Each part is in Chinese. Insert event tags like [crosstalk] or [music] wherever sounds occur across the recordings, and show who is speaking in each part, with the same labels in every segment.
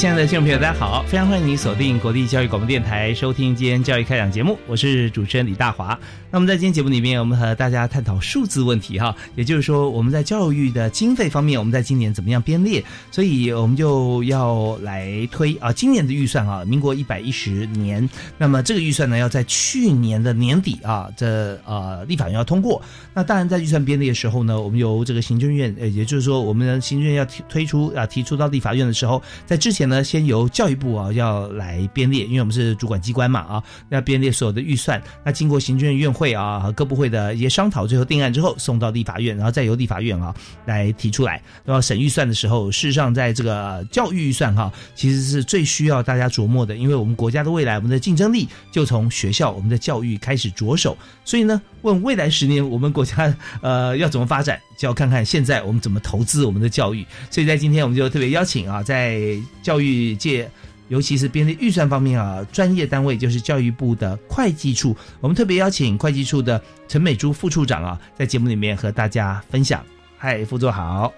Speaker 1: 亲爱的听众朋友，大家好！非常欢迎您锁定国立教育广播电台，收听今天教育开讲节目。我是主持人李大华。那么在今天节目里面，我们和大家探讨数字问题哈，也就是说我们在教育的经费方面，我们在今年怎么样编列？所以我们就要来推啊，今年的预算啊，民国一百一十年。那么这个预算呢，要在去年的年底啊，这呃立法院要通过。那当然在预算编列的时候呢，我们由这个行政院，呃，也就是说我们的行政院要提推出啊，提出到立法院的时候，在之前呢，先由教育部啊要来编列，因为我们是主管机关嘛啊，要编列所有的预算。那经过行政院院会啊和各部会的一些商讨，最后定案之后送到立法院，然后再由立法院啊来提出来。然后审预算的时候，事实上在这个教育预算哈，其实是最需要大家琢磨的，因为我们国家的未来，我们的竞争力就从学校我们的教育开始着手。所以呢，问未来十年我们国家呃要怎么发展，就要看看现在我们怎么投资我们的教育。所以在今天我们就特别邀请啊，在教育界。尤其是编列预算方面啊，专业单位就是教育部的会计处，我们特别邀请会计处的陈美珠副处长啊，在节目里面和大家分享。嗨，副座好。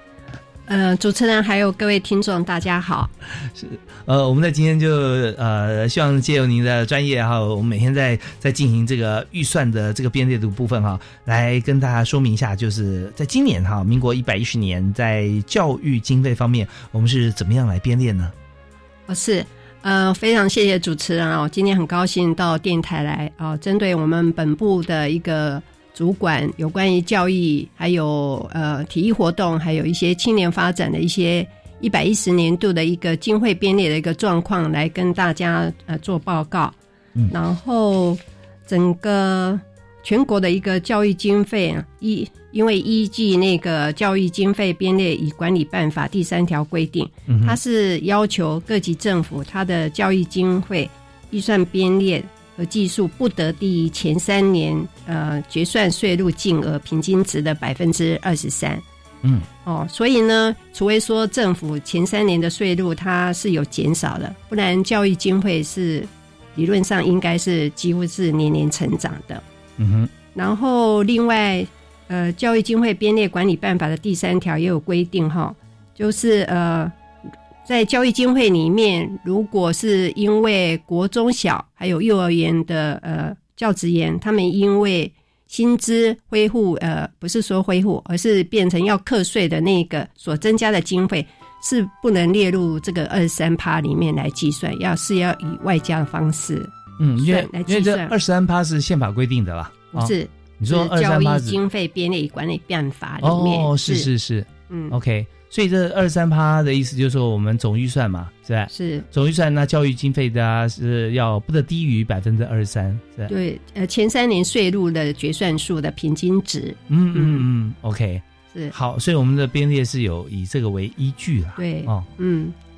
Speaker 2: 呃，主持人还有各位听众，大家好。
Speaker 1: 是，呃，我们在今天就呃，希望借由您的专业哈，我们每天在在进行这个预算的这个编列的部分哈，来跟大家说明一下，就是在今年哈，民国一百一十年在教育经费方面，我们是怎么样来编列呢？
Speaker 2: 哦，是。呃，非常谢谢主持人哦！今天很高兴到电台来啊，针对我们本部的一个主管有关于教育，还有呃体育活动，还有一些青年发展的一些一百一十年度的一个经费编列的一个状况，来跟大家呃做报告。嗯，然后整个全国的一个教育经费啊，一。因为依据那个教育经费编列与管理办法第三条规定，它是要求各级政府它的教育经费预算编列和计数不得低于前三年呃决算税入净额平均值的百分之二十三。
Speaker 1: 嗯，
Speaker 2: 哦，所以呢，除非说政府前三年的税入它是有减少的，不然教育经费是理论上应该是几乎是年年成长的。
Speaker 1: 哼，
Speaker 2: 然后另外。呃，教育经费编列管理办法的第三条也有规定哈，就是呃，在教育经费里面，如果是因为国中小还有幼儿园的呃教职员，他们因为薪资恢复呃，不是说恢复，而是变成要课税的那个所增加的经费，是不能列入这个二三趴里面来计算，要是要以外加的方式，
Speaker 1: 嗯，因为因为这二十三趴是宪法规定的啦，
Speaker 2: 不是。
Speaker 1: 你说
Speaker 2: 教育经费编列管理办法里面
Speaker 1: 哦，是是是，嗯，OK，所以这二三趴的意思就是说我们总预算嘛，是。吧？
Speaker 2: 是
Speaker 1: 总预算，那教育经费的是要不得低于百分之二十三，是
Speaker 2: 对，呃，前三年税入的决算数的平均值，
Speaker 1: 嗯嗯嗯，OK，
Speaker 2: 是。
Speaker 1: 好，所以我们的编列是有以这个为依据啦，
Speaker 2: 对，
Speaker 1: 哦，
Speaker 2: 嗯，
Speaker 1: 好，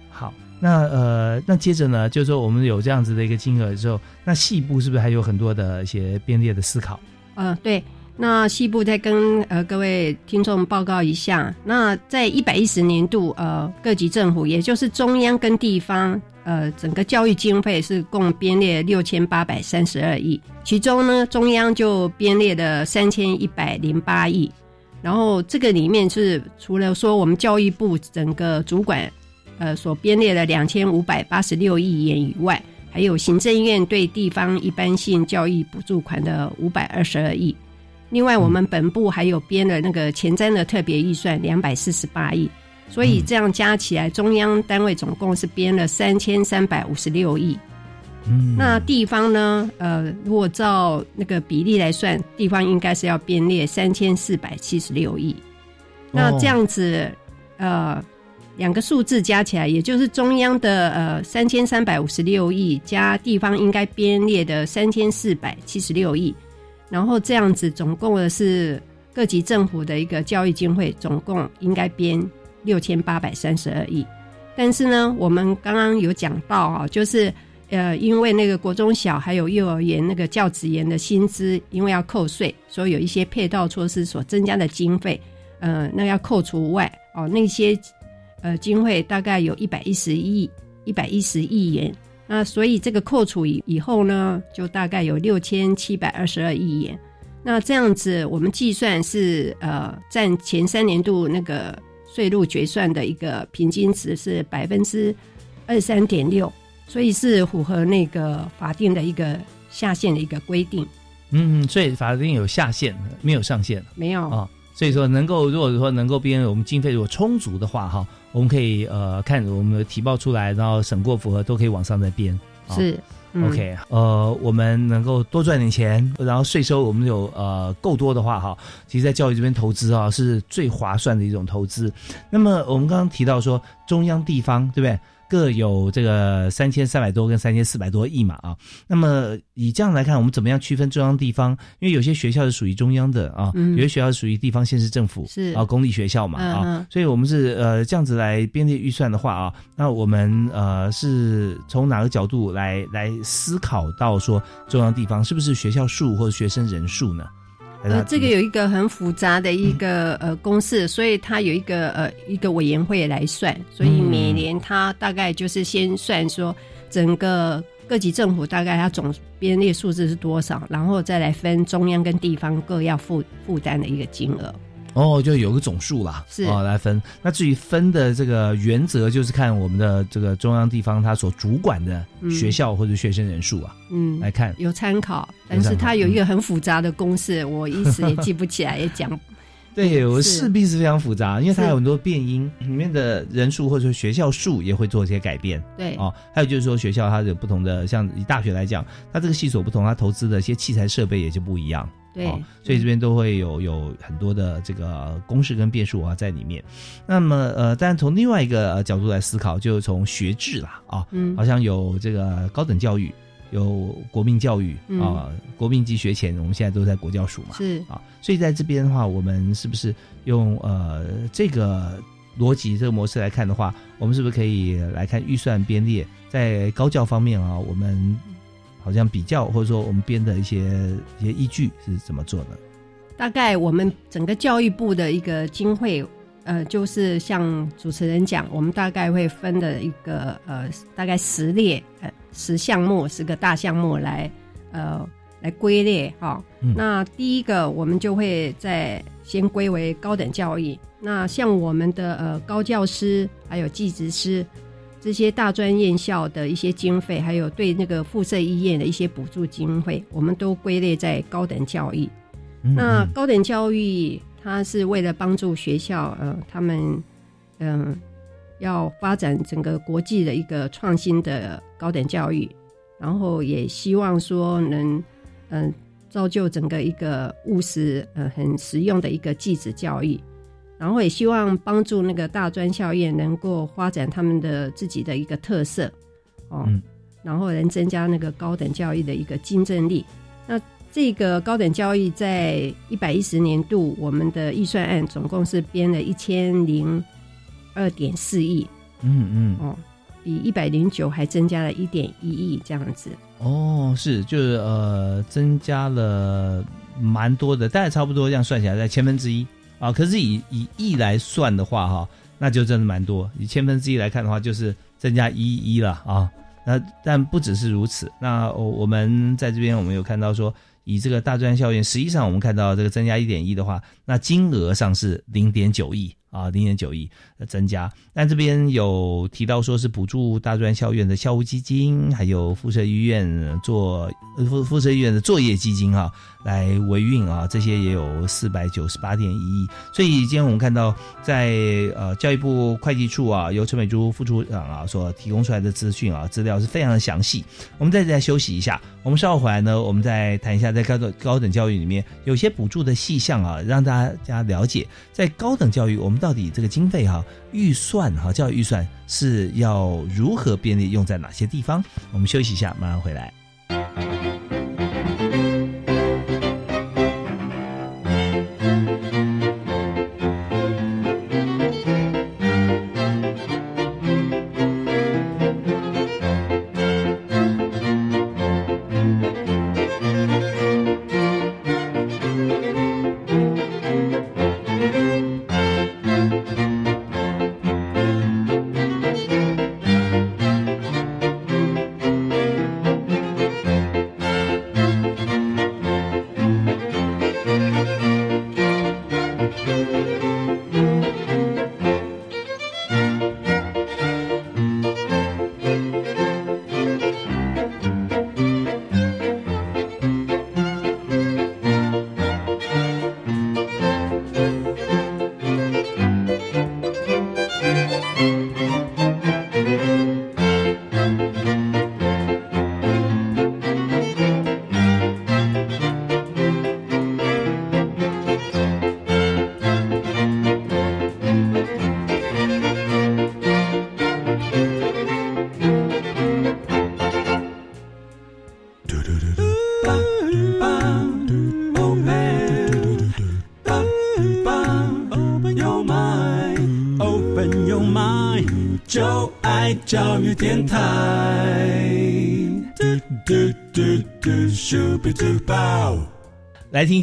Speaker 1: 那呃，那接着呢，就是说我们有这样子的一个金额之后，那细部是不是还有很多的一些编列的思考？
Speaker 2: 嗯，对，那西部再跟呃各位听众报告一下，那在一百一十年度，呃，各级政府，也就是中央跟地方，呃，整个教育经费是共编列六千八百三十二亿，其中呢，中央就编列了三千一百零八亿，然后这个里面是除了说我们教育部整个主管，呃，所编列的两千五百八十六亿元以外。还有行政院对地方一般性教育补助款的五百二十二亿，另外我们本部还有编了那个前瞻的特别预算两百四十八亿，所以这样加起来，中央单位总共是编了三千三百五十六亿。
Speaker 1: 嗯，
Speaker 2: 那地方呢？呃，如果照那个比例来算，地方应该是要编列三千四百七十六亿。那这样子，呃，两个数字加起来，也就是中央的呃三千三百五十六亿加地方应该编列的三千四百七十六亿，然后这样子总共的是各级政府的一个教育经费，总共应该编六千八百三十二亿。但是呢，我们刚刚有讲到啊，就是呃，因为那个国中小还有幼儿园那个教职员的薪资，因为要扣税，所以有一些配套措施所增加的经费，呃，那要扣除外哦，那些呃经费大概有一百一十亿一百一十亿元。那所以这个扣除以以后呢，就大概有六千七百二十二亿元。那这样子，我们计算是呃占前三年度那个税入决算的一个平均值是百分之二三点六，所以是符合那个法定的一个下限的一个规定。
Speaker 1: 嗯，所以法定有下限，没有上限
Speaker 2: 没有
Speaker 1: 啊。所以说，能够如果说能够编我们经费如果充足的话，哈，我们可以呃看我们的提报出来，然后审过符合都可以往上再编。啊
Speaker 2: 是、嗯
Speaker 1: OK，呃，我们能够多赚点钱，然后税收我们有呃够多的话，哈，其实，在教育这边投资啊，是最划算的一种投资。那么我们刚刚提到说，中央地方对不对？各有这个三千三百多跟三千四百多亿嘛啊。那么以这样来看，我们怎么样区分中央地方？因为有些学校是属于中央的啊，
Speaker 2: 嗯
Speaker 1: 有些学校是属于地方县市政府
Speaker 2: 是
Speaker 1: 啊公立学校嘛啊所以我们是呃这样子来编列预算的话啊，那我们呃是从哪个角度来来思考到说中央地方是不是学校数或者学生人数呢？
Speaker 2: 呃，这个有一个很复杂的一个、呃公式，所以它有一个呃一个委员会来算，所以每年它大概就是先算说整个各级政府大概它总编列数字是多少，然后再来分中央跟地方各要负负担的一个金额。
Speaker 1: 哦，就有个总数啦，
Speaker 2: 是
Speaker 1: 哦来分。那至于分的这个原则，就是看我们的这个中央地方它所主管的学校或者学生人数啊、
Speaker 2: 嗯，
Speaker 1: 来看。
Speaker 2: 有参考，但是它有一个很复杂的公式，我一时也记不起来，也讲 [laughs]
Speaker 1: 对，我势必是非常复杂，因为它有很多变音，里面的人数或者说学校数也会做一些改变。
Speaker 2: 对
Speaker 1: 哦，还有就是说学校它有不同的，像以大学来讲，它这个系所不同，它投资的一些器材设备也就不一样。
Speaker 2: 对
Speaker 1: 哦，所以这边都会有有很多的这个公式跟变数啊在里面。那么呃，但从另外一个呃角度来思考，就从学制啦啊，
Speaker 2: 嗯
Speaker 1: 好像有这个高等教育，有国民教育
Speaker 2: 嗯
Speaker 1: 啊，国民级学前，我们现在都在国教署嘛。
Speaker 2: 是
Speaker 1: 啊，所以在这边的话，我们是不是用呃这个逻辑这个模式来看的话，我们是不是可以来看预算编列在高教方面啊？我们好像比较或者说我们编的一些一些依据是怎么做的？
Speaker 2: 大概我们整个教育部的一个经费，呃，就是像主持人讲，我们大概会分的一个呃，大概十列呃十项目，十个大项目来呃来归列哈、
Speaker 1: 嗯
Speaker 2: 那第一个我们就会在先归为高等教育。那像我们的呃高教师还有技职师这些大专院校的一些经费，还有对那个附设医院的一些补助经费，我们都归类在高等教育。
Speaker 1: 嗯
Speaker 2: 那
Speaker 1: 嗯
Speaker 2: 高等教育，它是为了帮助学校，呃，他们，嗯、要发展整个国际的一个创新的高等教育，然后也希望说能，嗯、造就整个一个务实、呃，很实用的一个技职教育，然后也希望帮助那个大专校院能够发展他们的自己的一个特色，哦，
Speaker 1: 嗯
Speaker 2: 然后能增加那个高等教育的一个竞争力。那这个高等教育在一百一十年度，我们的预算案总共是编了一千零二点四亿
Speaker 1: 嗯嗯
Speaker 2: 哦，比一百零九还增加了一点一亿这样子。
Speaker 1: 哦，是就是呃增加了蛮多的，大概差不多这样算起来在千分之一啊。可是以以亿来算的话哈，那就真的蛮多。以千分之一来看的话，就是增加一亿了啊。那但不只是如此，那我我们在这边我们有看到说，以这个大专校院，实际上我们看到这个增加一点一的话，那金额上是零点九亿啊，零点九亿的增加。但这边有提到说是补助大专校院的校务基金，还有附设医院做附附设医院的作业基金啊，来维运啊，这些也有四百九十八点一亿。所以今天我们看到在呃教育部会计处啊，由陈美珠副处长啊所提供出来的资讯啊，资料是非常的详细。我们再再休息一下，我们稍后回来呢，我们再谈一下在高等高等教育里面有些补助的细项啊，让大家了解在高等教育我们到底这个经费哈预算哈教育预算是要如何便利用在哪些地方？我们休息一下，马上回来。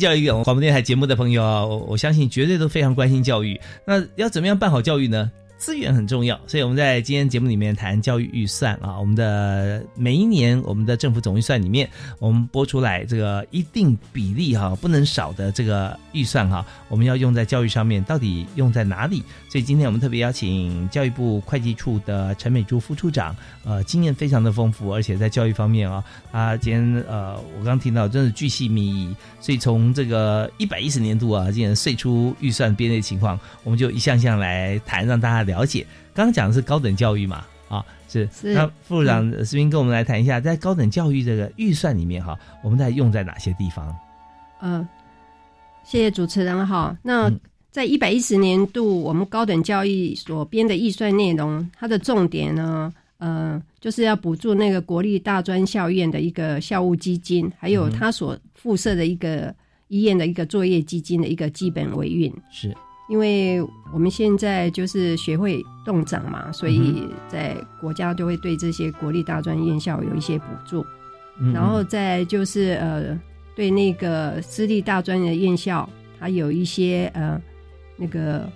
Speaker 3: 教育
Speaker 1: 广播电台节目的朋友啊，我我相信绝对都非常关心教育。那要怎么样办好教育呢？资源很重要，所以我们在今天节目里面谈教育预算啊，我们的每一年我们的政府总预算里面，我们拨出来这个一定比例哈，不能少的这个预算哈，我们要用在教育上面，到底用在哪里？所以今天我们特别邀请教育部会计处的陈美珠副处长，呃，经验非常的丰富，而且在教育方面啊，他今天呃，我刚听到真的巨细靡遗，所以从这个一百一十年度啊，今年岁出预算编列情况，我们就一项项来谈，让大家了解。刚刚讲的是高等教育嘛，啊，是
Speaker 2: 是
Speaker 1: 那副处长石斌跟我们来谈一下，在高等教育这个预算里面哈，我们在用在哪些地方？
Speaker 2: 嗯，谢谢主持人哈。那
Speaker 1: 嗯
Speaker 2: 在一百一十年度，我们高等教育所编的预算内容，它的重点呢，呃，就是要补助那个国立大专校院的一个校务基金，还有
Speaker 1: 嗯
Speaker 2: 它所附设的一个医院的一个作业基金的一个基本维运。
Speaker 1: 是
Speaker 2: 因为我们现在就是学会动涨嘛，所
Speaker 1: 嗯
Speaker 2: 以在国家就会对这些国立大专院校有一些补助。
Speaker 1: 嗯
Speaker 2: 然后再就是呃，对那个私立大专的院校，它有一些呃那个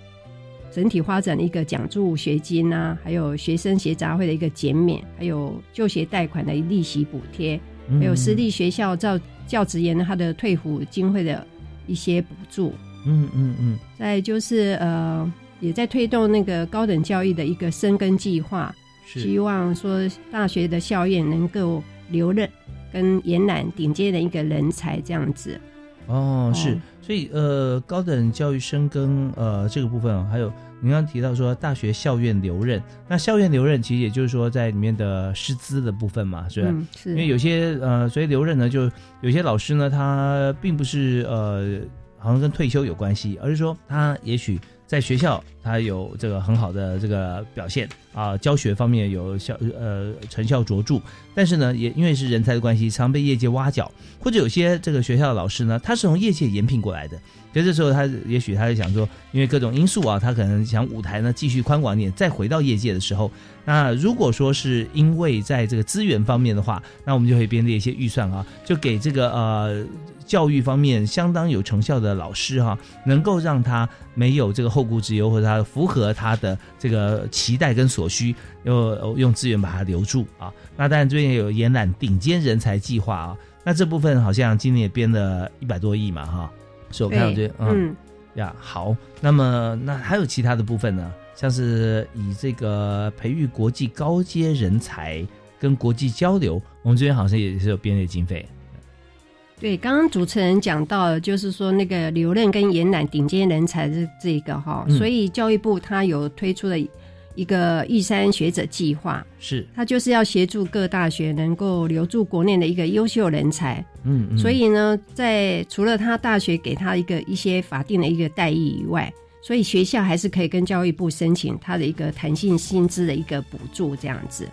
Speaker 2: 整体发展的一个奖助学金啊，还有学生学杂费的一个减免，还有就学贷款的利息补贴，
Speaker 1: 嗯
Speaker 2: 还有私立学校教教职员他的退抚经费的一些补助。
Speaker 1: 嗯嗯嗯。
Speaker 2: 再就是呃，也在推动那个高等教育的一个深耕计划，希望说大学的校院能够留任跟延揽顶尖的一个人才这样子。
Speaker 1: 哦是。
Speaker 2: 哦，
Speaker 1: 所以呃高等教育深耕呃这个部分哦，还有您刚刚提到说大学校院留任，那校院留任其实也就是说在里面的师资的部分嘛，是吧？
Speaker 2: 嗯，是。
Speaker 1: 因为有些呃，所以留任呢，就有些老师呢，他并不是呃，好像跟退休有关系，而是说他也许在学校他有这个很好的这个表现。啊，教学方面有效呃成效卓著，但是呢，也因为是人才的关系，常被业界挖角，或者有些这个学校的老师呢，他是从业界延聘过来的，所以这时候他也许他就想说，因为各种因素啊，他可能想舞台呢继续宽广一点，再回到业界的时候，那如果说是因为在这个资源方面的话，那我们就可以编列一些预算啊，就给这个呃教育方面相当有成效的老师哈、能够让他没有这个后顾之忧，或者他符合他的这个期待跟所需，用用资源把他留住啊。那当然最近有延揽顶尖人才计划啊，那这部分好像今年也编了一百多亿嘛哈，是我看到这
Speaker 2: 对，
Speaker 1: 嗯
Speaker 2: 嗯，
Speaker 1: 呀，好，那么那还有其他的部分呢？像是以这个培育国际高阶人才跟国际交流，我们这边好像也是有编列经费。
Speaker 2: 对，刚刚主持人讲到，就是说那个留任跟延揽顶尖人才这这个哈，
Speaker 1: 嗯
Speaker 2: 所以教育部它有推出了一个玉山学者计划，
Speaker 1: 是，
Speaker 2: 它就是要协助各大学能够留住国内的一个优秀人才。
Speaker 1: 嗯嗯，
Speaker 2: 所以呢，在除了他大学给他一个一些法定的一个待遇以外，所以学校还是可以跟教育部申请他的一个弹性薪资的一个补助这样子。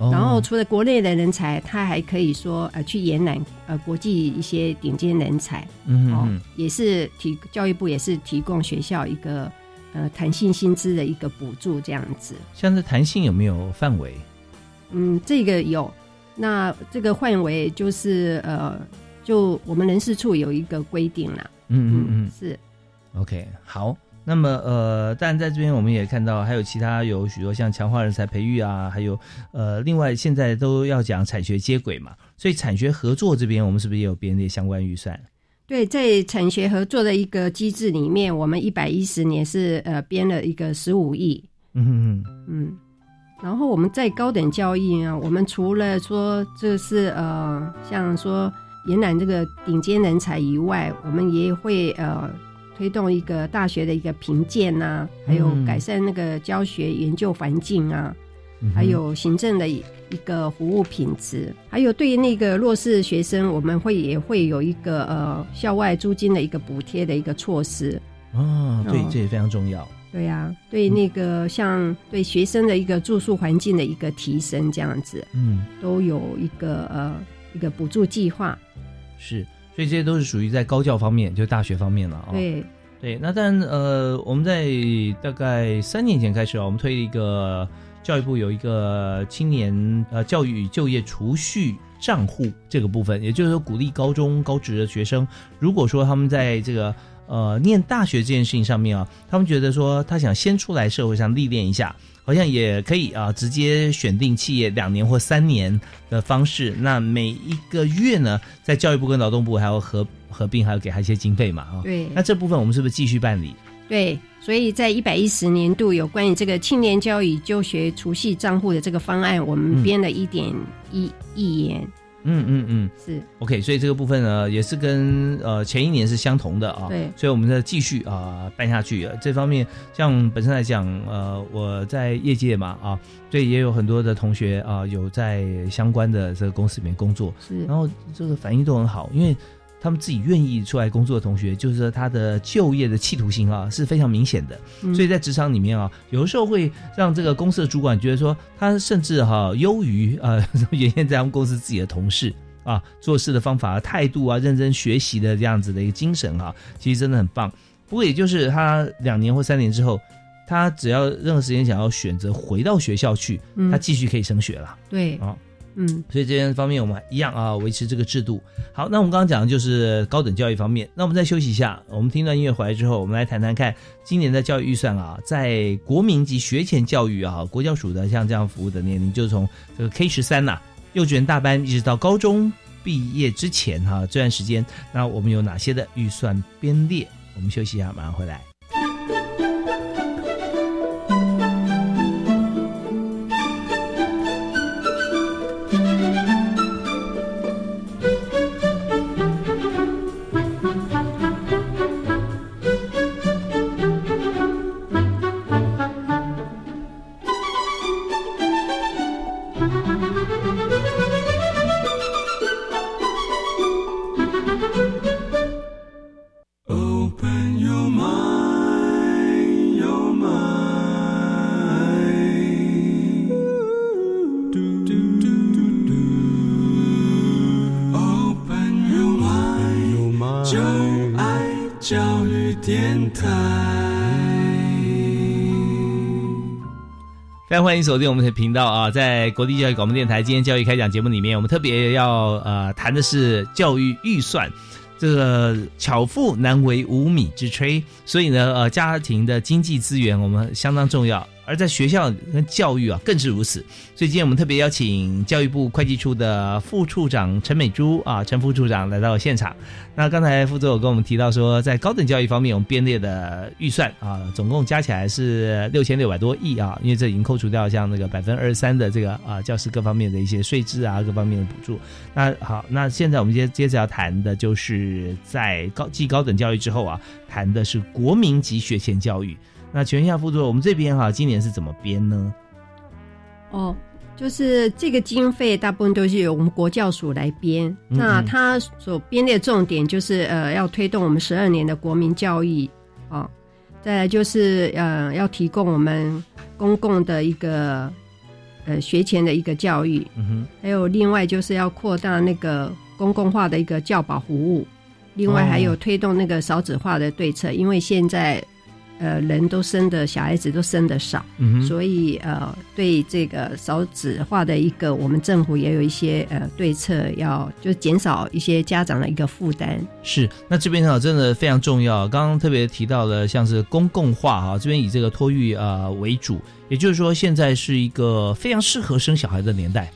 Speaker 1: 哦
Speaker 2: 然后除了国内的人才，他还可以说呃去延揽呃国际一些顶尖人才哦，
Speaker 1: 嗯嗯
Speaker 2: 也是提教育部也是提供学校一个呃弹性薪资的一个补助这样子。
Speaker 1: 像是弹性有没有范围？
Speaker 2: 嗯，这个有，那这个范围就是呃，就我们人事处有一个规定啦。
Speaker 1: 嗯嗯嗯
Speaker 2: 是。
Speaker 1: ，OK，好。那么呃，当然在这边我们也看到，还有其他有许多像强化人才培育啊，还有呃，另外现在都要讲产学接轨嘛，所以产学合作这边我们是不是也有编列相关预算？
Speaker 2: 对，在产学合作的一个机制里面，我们一百一十年是呃编了一个十五亿，
Speaker 1: 嗯嗯
Speaker 2: 嗯，然后我们在高等教育呢，我们除了说这是呃像说延揽这个顶尖人才以外，我们也会呃推动一个大学的一个评鉴呐，还有
Speaker 1: 嗯
Speaker 2: 改善那个教学研究环境啊，
Speaker 1: 嗯，
Speaker 2: 还有行政的一个服务品质，还有对于那个弱势学生，我们会也会有一个呃校外租金的一个补贴的一个措施。
Speaker 1: 哦，对
Speaker 2: 哦，
Speaker 1: 这也非常重要。
Speaker 2: 对呀、对那个像对学生的一个住宿环境的一个提升，这样子
Speaker 1: 嗯，
Speaker 2: 都有一个呃一个补助计划。
Speaker 1: 是，所以这些都是属于在高教方面，就大学方面了哦。
Speaker 2: 对，
Speaker 1: 对，那但，呃，我们在大概三年前开始啊，我们推了一个教育部有一个青年呃教育与就业储蓄账户这个部分，也就是说鼓励高中高职的学生，如果说他们在这个呃念大学这件事情上面啊，他们觉得说他想先出来社会上历练一下，好像也可以啊，直接选定企业两年或三年的方式，那每一个月呢，在教育部跟劳动部还要合合并，还要给他一些经费嘛啊。
Speaker 2: 对
Speaker 1: 那这部分我们是不是继续办理？
Speaker 2: 对，所以在一百一十年度有关于这个青年教育就学储蓄账户的这个方案，我们
Speaker 1: 嗯
Speaker 2: 编了一点一亿元，
Speaker 1: 嗯嗯嗯嗯
Speaker 2: 是
Speaker 1: ，OK，所以这个部分呢，也是跟呃前一年是相同的啊。
Speaker 2: 对
Speaker 1: 所以我们在继续啊、办下去。呃这方面，像本身来讲，呃，我在业界嘛啊，所以，也有很多的同学啊、有在相关的这个公司里面工作，
Speaker 2: 是
Speaker 1: 然后这个反应都很好，因为。他们自己愿意出来工作的同学，就是说他的就业的企图心啊是非常明显的。
Speaker 2: 嗯
Speaker 1: 所以在职场里面啊，有的时候会让这个公司的主管觉得说，他甚至哈、优于呃 [laughs] 原先在他们公司自己的同事啊，做事的方法、态度啊，认真学习的这样子的一个精神啊、其实真的很棒。不过也就是他两年或三年之后，他只要任何时间想要选择回到学校去，
Speaker 2: 嗯
Speaker 1: 他继续可以升学了。
Speaker 2: 对
Speaker 1: 哦
Speaker 2: 嗯
Speaker 1: 所以这些方面我们一样啊，维持这个制度。好，那我们刚刚讲的就是高等教育方面，那我们再休息一下，我们听段音乐回来之后，我们来谈谈看今年的教育预算啊，在国民及学前教育啊，国教署的像这样服务的年龄，就从这个 K 十三呐，幼稚园大班一直到高中毕业之前哈、这段时间，那我们有哪些的预算编列？我们休息一下，马上回来。非常欢迎锁定我们的频道啊！在国立教育广播电台今天教育开讲节目里面，我们特别要呃谈的是教育预算。这个巧妇难为无米之炊，所以呢，呃，家庭的经济资源我们相当重要，而在学校跟教育啊更是如此。所以今天我们特别邀请教育部会计处的副处长陈美珠啊，陈副处长来到现场。那刚才副总有跟我们提到说，在高等教育方面，我们编列的预算啊，总共加起来是六千六百多亿啊，因为这已经扣除掉像那个百分之二十三的这个啊教师各方面的一些税制啊，各方面的补助。那好，那现在我们接接着要谈的就是在高继高等教育之后啊，谈的是国民级学前教育。那请问一下副座，我们这边哈今年是怎么编呢？
Speaker 2: 哦，就是这个经费大部分都是由我们国教署来编，
Speaker 1: 嗯
Speaker 2: 那它所编列的重点就是呃要推动我们十二年的国民教育。啊、再来就是呃要提供我们公共的一个呃学前的一个教育，
Speaker 1: 嗯哼，
Speaker 2: 还有另外就是要扩大那个公共化的一个教保服务，另外还有
Speaker 1: 哦
Speaker 2: 推动那个少子化的对策，因为现在呃人都生的小孩子都生的少。
Speaker 1: 嗯，
Speaker 2: 所以呃，对这个少子化的一个，我们政府也有一些呃对策要，就减少一些家长的一个负担。
Speaker 1: 是，那这边哈真的非常重要。刚刚特别提到了像是公共化哈，这边以这个托育呃为主，也就是说现在是一个非常适合生小孩的年代，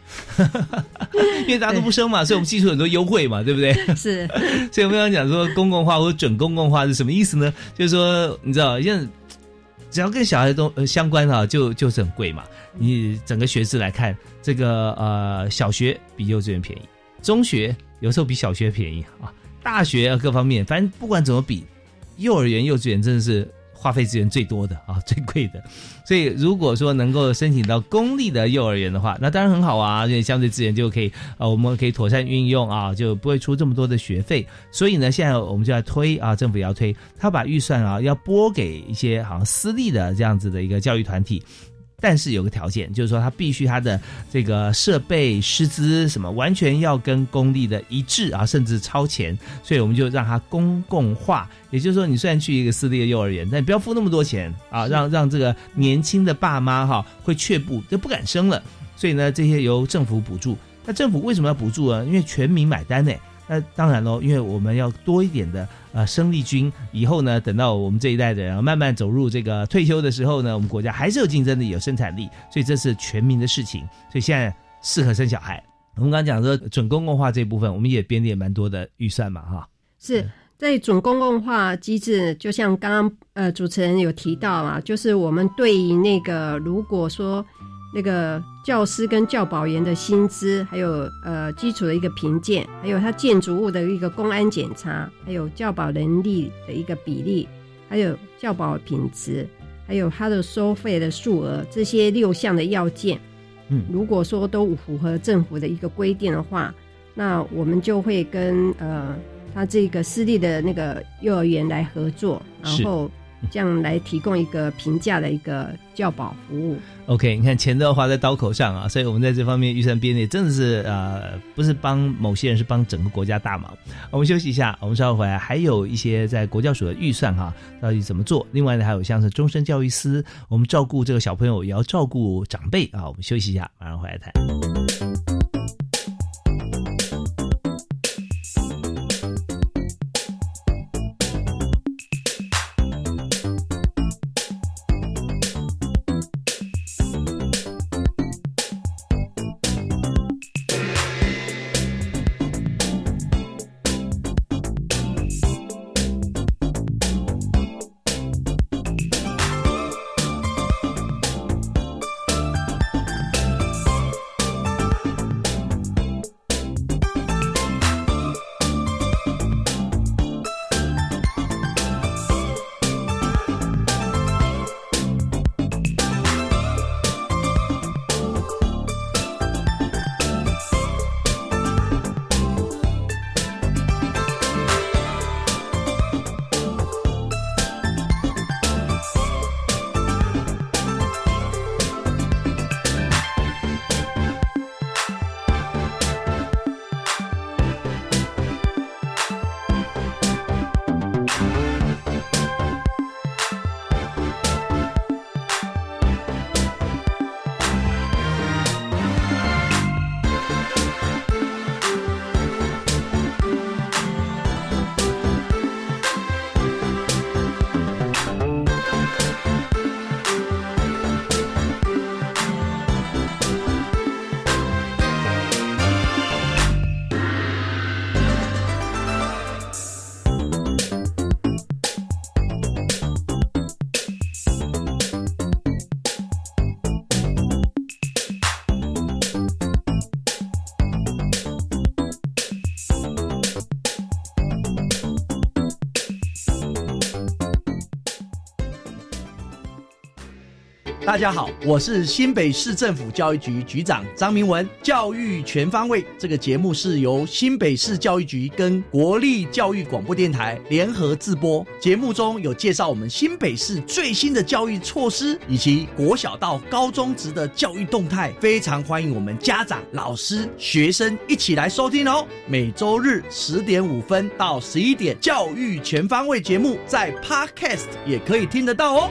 Speaker 1: [laughs] 因为大家都不生嘛，所以我们寄出很多优惠嘛，对不对？
Speaker 2: 是，[laughs]
Speaker 1: 所以我们要讲说公共化或者准公共化是什么意思呢？就是说，你知道，现在只要跟小孩都、呃、相关啊，就就是很贵嘛。你整个学制来看，这个呃小学比幼稚园便宜，中学有时候比小学便宜啊，大学啊各方面，反正不管怎么比，幼儿园、幼稚园真的是花费资源最多的啊，[laughs] 最贵的。所以如果说能够申请到公立的幼儿园的话，那当然很好啊，因为相对资源就可以啊，我们可以妥善运用啊，就不会出这么多的学费。所以呢，现在我们就要推啊，政府也要推，他把预算啊要拨给一些好像私立的这样子的一个教育团体。但是有个条件，就是说他必须他的这个设备、师资什么完全要跟公立的一致啊，甚至超前，所以我们就让它公共化。也就是说，你虽然去一个私立的幼儿园，但你不要付那么多钱啊，[laughs] 让让这个年轻的爸妈哈会却步，就不敢生了。所以呢，这些由政府补助。那政府为什么要补助呢？因为全民买单呢。那当然喽，因为我们要多一点的呃生力军，以后呢，等到我们这一代的人慢慢走入这个退休的时候呢，我们国家还是有竞争力、有生产力，所以这是全民的事情。所以现在适合生小孩。我们刚刚讲说准公共化这部分，我们也编列蛮多的预算嘛，哈。
Speaker 2: 是在准公共化机制，就像刚刚呃主持人有提到啊，就是我们对于那个如果说那个教师跟教保员的薪资，还有呃基础的一个评鉴，还有他建筑物的一个公安检查，还有教保能力的一个比例，还有教保品质，还有他的收费的数额，这些六项的要件，
Speaker 1: 嗯。
Speaker 2: 如果说都符合政府的一个规定的话，那我们就会跟呃他这个私立的那个幼儿园来合作，然
Speaker 1: 是。
Speaker 2: 后这样来提供一个平价的一个教保服务。
Speaker 1: OK，你看钱都要花在刀口上啊，所以我们在这方面预算编列真的是呃，不是帮某些人，是帮整个国家大忙。我们休息一下，我们稍后回来还有一些在国教署的预算哈、到底怎么做？另外呢，还有像是终身教育司，我们照顾这个小朋友也要照顾长辈啊。我们休息一下，马上回来谈。
Speaker 4: 大家好，我是新北市政府教育局局长张明文。教育全方位这个节目是由新北市教育局跟国立教育广播电台联合制播。节目中有介绍我们新北市最新的教育措施，以及国小到高中职的教育动态，非常欢迎我们家长、老师、学生一起来收听哦。每周日十点五分到十一点，教育全方位节目在 Podcast 也可以听得到哦。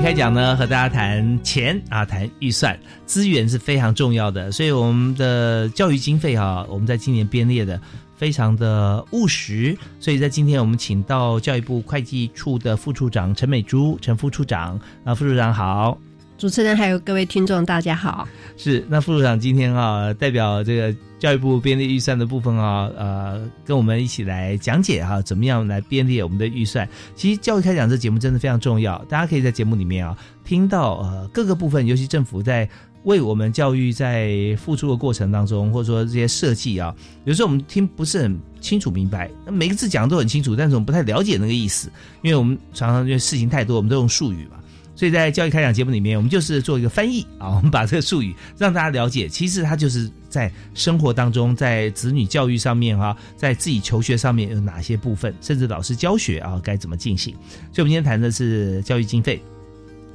Speaker 1: 开讲呢，和大家谈钱啊，谈预算，资源是非常重要的。所以我们的教育经费啊，我们在今年编列的非常的务实。所以在今天我们请到教育部会计处的副处长陈美珠，陈副处长啊，副处长好。
Speaker 2: 主持人还有各位听众，大家好。
Speaker 1: 是，那副处长今天啊，代表这个教育部编列预算的部分啊，呃，跟我们一起来讲解哈，怎么样来编列我们的预算。其实教育开讲这节目真的非常重要，大家可以在节目里面啊，听到呃各个部分，尤其政府在为我们教育在付出的过程当中，或者说这些设计啊，有时候我们听不是很清楚明白，每个字讲的都很清楚，但是我们不太了解那个意思，因为我们常常因为事情太多，我们都用术语嘛。所以在教育开讲节目里面，我们就是做一个翻译啊，[laughs] 我们把这个术语让大家了解，其实它就是在生活当中，在子女教育上面哈，在自己求学上面有哪些部分，甚至老师教学啊该怎么进行。所以，我们今天谈的是教育经费。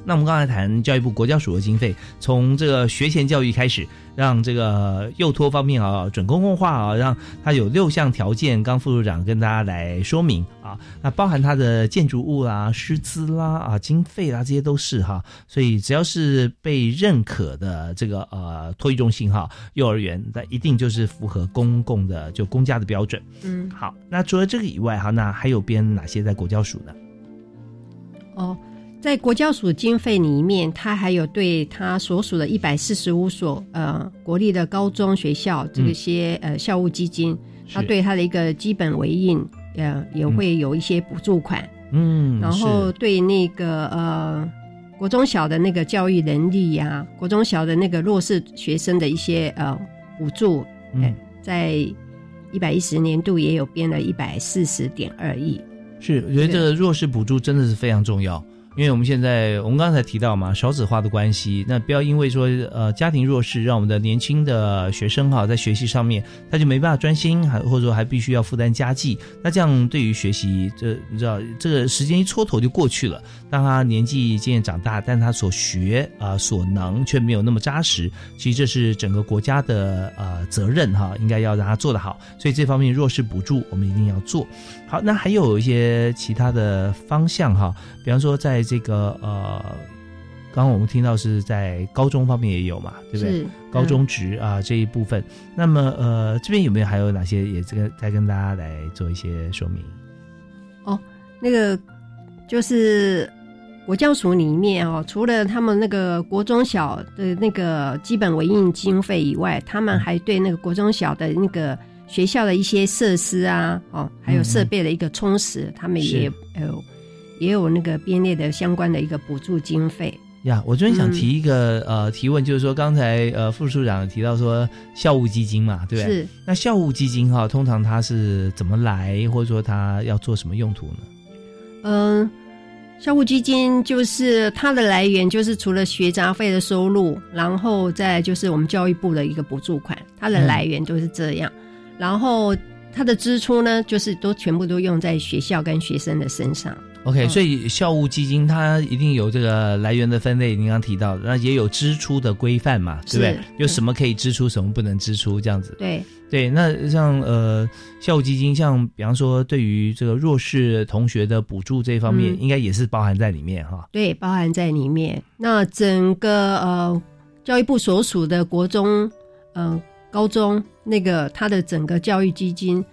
Speaker 1: 那我们刚才谈教育部国教署的经费，从这个学前教育开始，让这个幼托方面啊准公共化啊，让它有六项条件。刚副处长跟大家来说明啊，那包含它的建筑物啦、师资啦、啊经费啦，这些都是哈。所以只要是被认可的这个呃托育中心哈、幼儿园，那一定就是符合公共的就公家的标准。
Speaker 2: 嗯，
Speaker 1: 好，那除了这个以外哈，那还有编哪些在国教署呢？
Speaker 2: 哦。在国教署经费里面，它还有对它所属的一百四十五所呃国立的高中学校这些呃校务基金，它对它的一个基本维印呃也会有一些补助款。
Speaker 1: 嗯，
Speaker 2: 然后对那个呃国中小的那个教育能力呀，国中小的那个弱势学生的一些呃补助，
Speaker 1: 嗯，
Speaker 2: 在一百一十年度也有编了一百四十点二亿。
Speaker 1: 是，我觉得这个弱势补助真的是非常重要。因为我们现在，我们刚才提到嘛，少子化的关系，那不要因为说呃家庭弱势，让我们的年轻的学生哈在学习上面他就没办法专心，还或者说还必须要负担家计，那这样对于学习，这你知道这个时间一蹉跎就过去了。当他年纪渐渐长大，但他所学啊所能却没有那么扎实，其实这是整个国家的呃责任哈，应该要让他做得好。所以这方面弱势补助我们一定要做好。那还有一些其他的方向哈，比方说在这个呃，刚刚我们听到是在高中方面也有嘛，对不对？高中职啊这一部分，那么呃这边有没有还有哪些也这个再跟大家来做一些说明？
Speaker 2: 哦，那个就是国教署里面哦，除了他们那个国中小的那个基本维运经费以外，他们还对那个国中小的那个学校的一些设施啊，哦，还有设备的一个充实，他们也有也有那个编列的相关的一个补助经费。
Speaker 1: 呀，我这边想
Speaker 2: 嗯
Speaker 1: 提一个、呃提问，就是说刚才呃副处长提到说校务基金嘛，对不对？
Speaker 2: 是。
Speaker 1: 那校务基金哈，通常它是怎么来，或者说它要做什么用途呢？
Speaker 2: 嗯，校务基金就是它的来源，就是除了学杂费的收入，然后再就是我们教育部的一个补助款，它的来源都是这样。然后它的支出呢，就是都全部都用在学校跟学生的身上。
Speaker 1: OK，、
Speaker 2: 嗯
Speaker 1: 所以校务基金它一定有这个来源的分类，您刚提到的，那也有支出的规范嘛，对不对？有什么可以支出，什么不能支出，这样子。
Speaker 2: 对，
Speaker 1: 对，那像呃校务基金，像比方说对于这个弱势同学的补助这一方面，
Speaker 2: 嗯
Speaker 1: 应该也是包含在里面哈。
Speaker 2: 对，包含在里面。那整个呃教育部所属的国中、呃高中那个它的整个教育基金，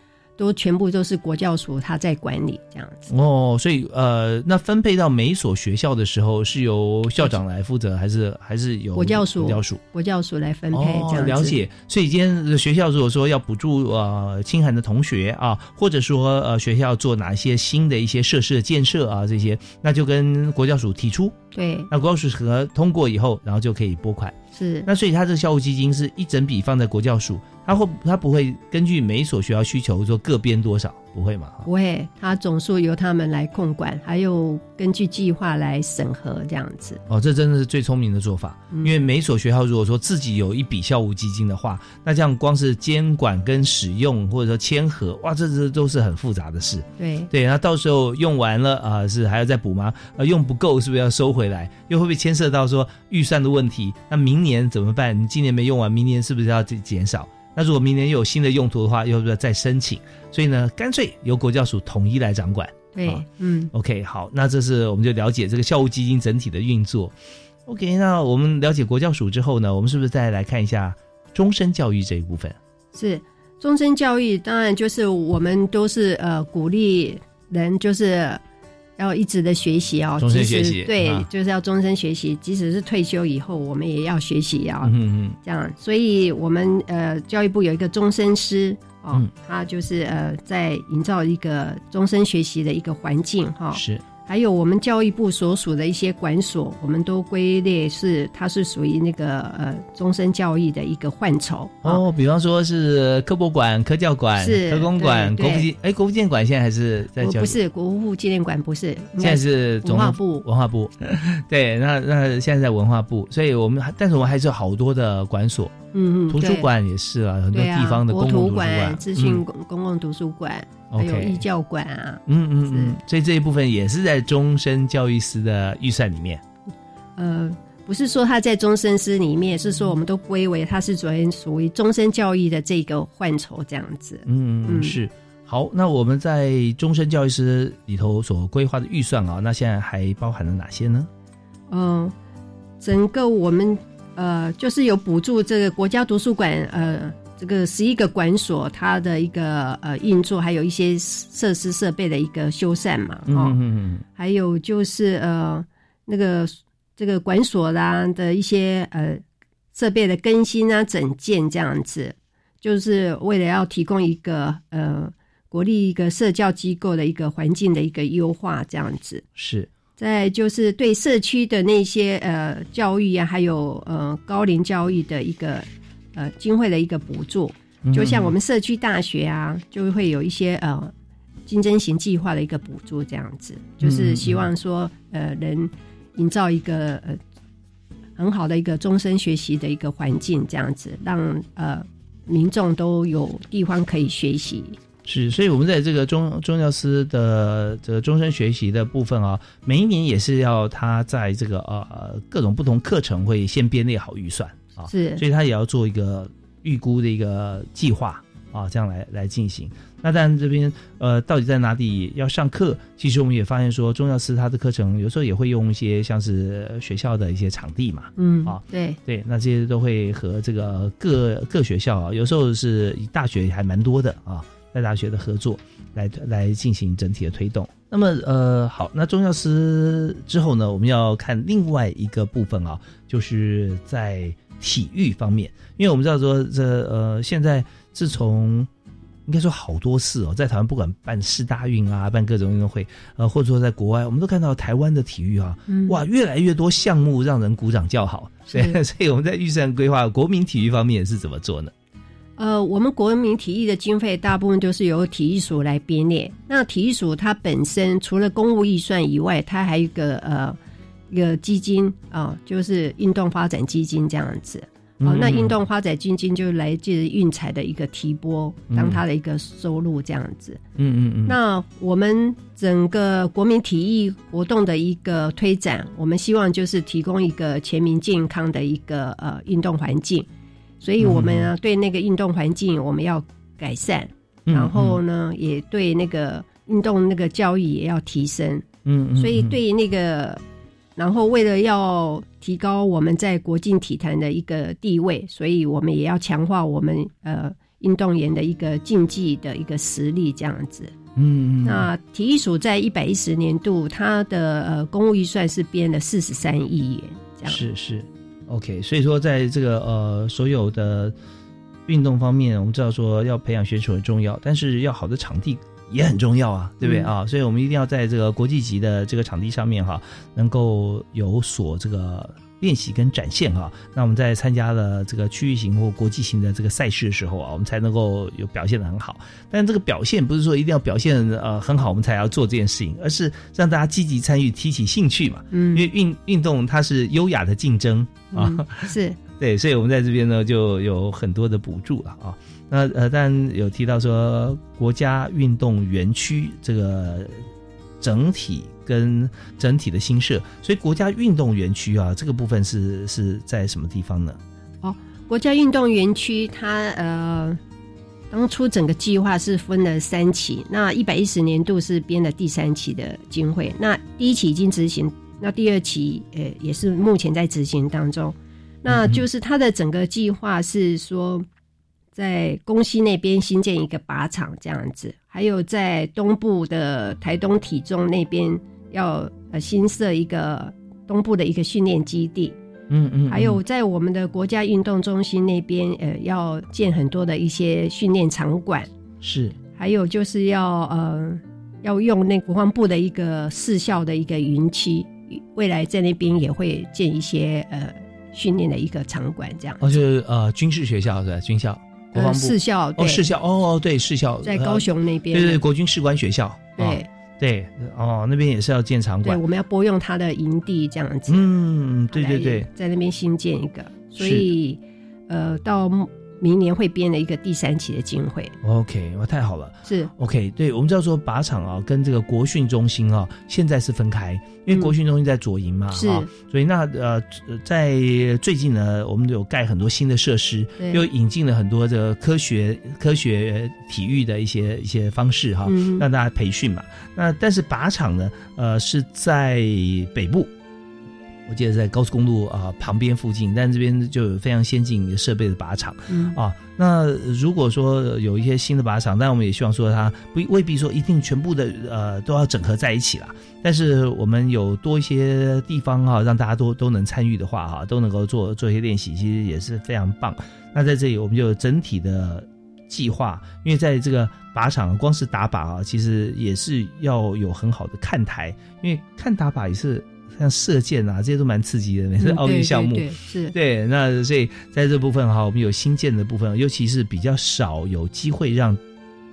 Speaker 2: 都全部都是国教署他在管理这样子。
Speaker 1: 哦，所以呃，那分配到每一所学校的时候，是由校长来负责，还是还是由
Speaker 2: 国教署
Speaker 1: 国教署？
Speaker 2: 国教署来分配
Speaker 1: 哦
Speaker 2: 这样，子。
Speaker 1: 了解。所以今天学校如果说要补助呃清寒的同学啊，或者说呃学校做哪一些新的一些设施的建设啊，这些，那就跟国教署提出，
Speaker 2: 对，
Speaker 1: 那国教署和通过以后，然后就可以拨款。
Speaker 2: 是。
Speaker 1: 那所以它这个校务基金是一整笔放在国教署，它会它不会根据每一所学校需求说各编多少，不会嘛？哈
Speaker 2: 不会，它总数由他们来控管，还有根据计划来审核这样子。
Speaker 1: 哦，这真的是最聪明的做法，
Speaker 2: 嗯
Speaker 1: 因为每一所学校如果说自己有一笔校务基金的话，那这样光是监管跟使用或者说签合，哇，这这都是很复杂的事。
Speaker 2: 对
Speaker 1: 对，那到时候用完了啊、是还要再补吗？呃，用不够是不是要收回来？又会不会牵涉到说预算的问题？那明年怎么办？你今年没用完，明年是不是要减减少？那如果明年又有新的用途的话，又要不要再申请？所以呢，干脆由国教署统一来掌管。
Speaker 2: 对
Speaker 1: 好，
Speaker 2: 嗯
Speaker 1: ，OK，好，那这是我们就了解这个校务基金整体的运作。OK，那我们了解国教署之后呢，我们是不是再来看一下终身教育这一部分？
Speaker 2: 是终身教育，当然就是我们都是呃鼓励人就是要一直的学习哦，
Speaker 1: 终身学习
Speaker 2: 对，
Speaker 1: 啊。
Speaker 2: 就是要终身学习，即使是退休以后，我们也要学习啊。
Speaker 1: 嗯嗯
Speaker 2: 这样，所以我们呃教育部有一个终身师哦，
Speaker 1: 嗯。
Speaker 2: 他就是呃在营造一个终身学习的一个环境哈、
Speaker 1: 嗯，是
Speaker 2: 还有我们教育部所属的一些管所，我们都归列是它是属于那个呃终身教育的一个范畴。啊。
Speaker 1: 哦，比方说是科博馆、科教馆、
Speaker 2: 是
Speaker 1: 科工馆、
Speaker 2: 对
Speaker 1: 国福建，哎，国父纪念馆现在还是在教育？
Speaker 2: 不不是国务纪念馆，不是，
Speaker 1: 现在是
Speaker 2: 文化部。
Speaker 1: 文化部，[laughs] 对，那那现在在文化部，所以我们还但是我们还是有好多的管所，
Speaker 2: 嗯嗯，
Speaker 1: 图书
Speaker 2: 对
Speaker 1: 馆也是啊，很多地方的公共图书
Speaker 2: 馆、
Speaker 1: 馆，
Speaker 2: 资讯
Speaker 1: 嗯
Speaker 2: 公公共图书馆，还有义教馆啊，
Speaker 1: 嗯嗯嗯，所以这一部分也是在终身教育司的预算里面。
Speaker 2: 呃，不是说它在终身师里面，是说我们都归为它是属于属于终身教育的这个范畴这样子。
Speaker 1: 嗯，
Speaker 2: 嗯
Speaker 1: 是。好，那我们在终身教育师里头所规划的预算啊，那现在还包含了哪些呢？
Speaker 2: 嗯、整个我们呃就是有补助这个国家图书馆呃这个十一个馆所它的一个呃运作，还有一些设施设备的一个修缮嘛，
Speaker 1: 嗯
Speaker 2: 哦，
Speaker 1: 嗯嗯
Speaker 2: 还有就是呃那个这个馆所啦的一些呃设备的更新啊整建这样子，就是为了要提供一个呃国立一个社教机构的一个环境的一个优化这样子。
Speaker 1: 是
Speaker 2: 再就是对社区的那些呃教育啊，还有呃高龄教育的一个呃经费的一个补助，
Speaker 1: 嗯。
Speaker 2: 就像我们社区大学啊，就会有一些呃竞争型计划的一个补助，这样子，就是希望说呃能营造一个呃很好的一个终身学习的一个环境，这样子让呃民众都有地方可以学习。
Speaker 1: 是，所以我们在这个中中教师的这个终身学习的部分啊，每一年也是要他在这个呃各种不同课程会先编列好预算啊，
Speaker 2: 是。
Speaker 1: 所以他也要做一个预估的一个计划啊，这样来来进行。那当然这边呃到底在哪里要上课，其实我们也发现说，中教师他的课程有时候也会用一些像是学校的一些场地嘛，
Speaker 2: 嗯，
Speaker 1: 啊，
Speaker 2: 对。
Speaker 1: 对，那这些都会和这个各各学校啊，有时候是以大学还蛮多的啊，在大学的合作来来进行整体的推动。那么呃，好，那中药师之后呢，我们要看另外一个部分啊，就是在体育方面，因为我们知道说这呃，现在自从应该说好多次哦，在台湾不管办世大运啊，办各种运动会，呃，或者说在国外，我们都看到台湾的体育啊，
Speaker 2: 嗯
Speaker 1: 哇，越来越多项目让人鼓掌叫好。
Speaker 2: 所
Speaker 1: 以，[laughs] 所以我们在预算规划国民体育方面是怎么做呢？
Speaker 2: 呃，我们国民体育的经费大部分都是由体育署来编列。那体育署它本身除了公务预算以外，它还有一个呃一个基金啊、就是运动发展基金这样子。哦，
Speaker 1: 嗯
Speaker 2: 那运动发展基金就来自运彩的一个提拨，当它的一个收入这样子。
Speaker 1: 嗯嗯嗯，
Speaker 2: 那我们整个国民体育活动的一个推展，我们希望就是提供一个全民健康的一个呃运动环境，所以我们呢、对那个运动环境我们要改善，
Speaker 1: 嗯
Speaker 2: 然后呢也对那个运动那个教育也要提升，
Speaker 1: 嗯嗯，
Speaker 2: 所以
Speaker 1: 嗯
Speaker 2: 对那个，然后为了要提高我们在国际体坛的一个地位，所以我们也要强化我们呃运动员的一个竞技的一个实力，这样子。
Speaker 1: 嗯嗯。
Speaker 2: 那体育署在一百一十年度，它的呃公务预算是编了四十三亿元，这样。
Speaker 1: 是是，OK，所以说在这个呃所有的运动方面，我们知道说要培养选手很重要，但是要好的场地也很重要啊，对不对
Speaker 2: 嗯
Speaker 1: 啊？所以我们一定要在这个国际级的这个场地上面哈，能够有所这个。练习跟展现啊，那我们在参加了这个区域型或国际型的这个赛事的时候啊，我们才能够有表现的很好。但这个表现不是说一定要表现呃很好，我们才要做这件事情，而是让大家积极参与，提起兴趣嘛。
Speaker 2: 嗯
Speaker 1: 因为运运动它是优雅的竞争啊，
Speaker 2: 嗯是 [laughs]
Speaker 1: 对，所以我们在这边呢就有很多的补助了啊。那呃，当然有提到说国家运动园区这个整体跟整体的新设，所以国家运动园区啊这个部分是是在什么地方呢？
Speaker 2: 国家运动园区，它呃当初整个计划是分了三期，那一百一十年度是编了第三期的经费，那第一期已经执行，那第二期呃也是目前在执行当中，那就是它的整个计划是说。在宫西那边新建一个靶场这样子，还有在东部的台东体中那边要呃新设一个东部的一个训练基地，
Speaker 1: 嗯嗯，
Speaker 2: 还有在我们的国家运动中心那边，呃，要建很多的一些训练场馆，
Speaker 1: 是。
Speaker 2: 还有就是要呃要用那国防部的一个四校的一个云区，未来在那边也会建一些呃训练的一个场馆，这样。
Speaker 1: 哦，就是呃军事学校是吧？军校国防
Speaker 2: 呃
Speaker 1: 部
Speaker 2: 视校对。
Speaker 1: 哦四校哦哦对四校。
Speaker 2: 在高雄那边。
Speaker 1: 对对对国军士官学校。
Speaker 2: 对。
Speaker 1: 哦对哦那边也是要建场馆。
Speaker 2: 对，
Speaker 1: 馆
Speaker 2: 我们要拨用它的营地这样子。
Speaker 1: 嗯对对对。
Speaker 2: 在那边新建一个，所以呃，到明年会编的一个第三期的经会。
Speaker 1: OK 哇太好了。
Speaker 2: 是
Speaker 1: OK，对，我们知道说靶场啊，跟这个国训中心啊，现在是分开，因为国训中心在左营嘛，
Speaker 2: 嗯是
Speaker 1: 啊所以那呃，在最近呢，我们有盖很多新的设施，又引进了很多的科学、科学体育的一些一些方式哈，
Speaker 2: 嗯
Speaker 1: 让大家培训嘛。那但是靶场呢，呃，是在北部。我记得在高速公路啊、旁边附近，但这边就有非常先进设备的靶场，
Speaker 2: 嗯
Speaker 1: 啊，那如果说有一些新的靶场，但我们也希望说它不未必说一定全部的呃都要整合在一起啦。但是我们有多一些地方哈、让大家都都能参与的话哈、都能够做做一些练习，其实也是非常棒。那在这里我们就整体的计划，因为在这个靶场光是打靶啊，其实也是要有很好的看台，因为看打靶也是像射箭啊，这些都蛮刺激的，每次
Speaker 2: 嗯
Speaker 1: 奥运项目。
Speaker 2: 是
Speaker 1: 对，那所以在这部分哈，我们有新建的部分，尤其是比较少有机会让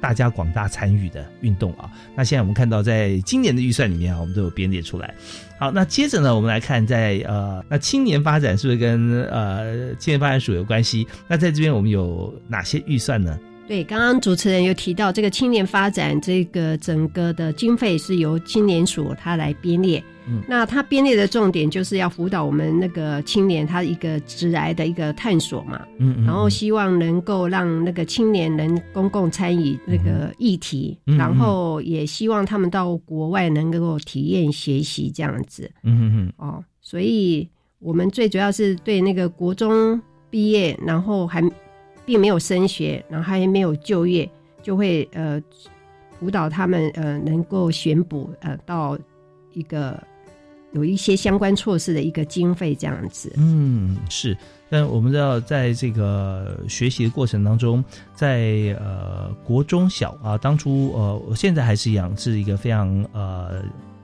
Speaker 1: 大家广大参与的运动啊。那现在我们看到，在今年的预算里面啊，我们都有编列出来。好，那接着呢，我们来看在呃，那青年发展是不是跟呃青年发展署有关系？那在这边我们有哪些预算呢？
Speaker 2: 对，刚刚主持人有提到这个青年发展这个整个的经费是由青年署它来编列。
Speaker 1: 嗯。
Speaker 2: 那他编列的重点就是要辅导我们那个青年他一个职癌的一个探索嘛，
Speaker 1: 嗯嗯
Speaker 2: 然后希望能够让那个青年能公共参与那个议题，然后也希望他们到国外能够体验学习这样子。
Speaker 1: 嗯嗯嗯。
Speaker 2: 哦，所以我们最主要是对那个国中毕业，然后还并没有升学，然后还没有就业，就会呃辅导他们呃能够选补呃到一个有一些相关措施的一个经费这样子。
Speaker 1: 嗯，是。但我们知道，在这个学习的过程当中，在呃国中小啊，当初呃，我现在还是一样，是一个非常呃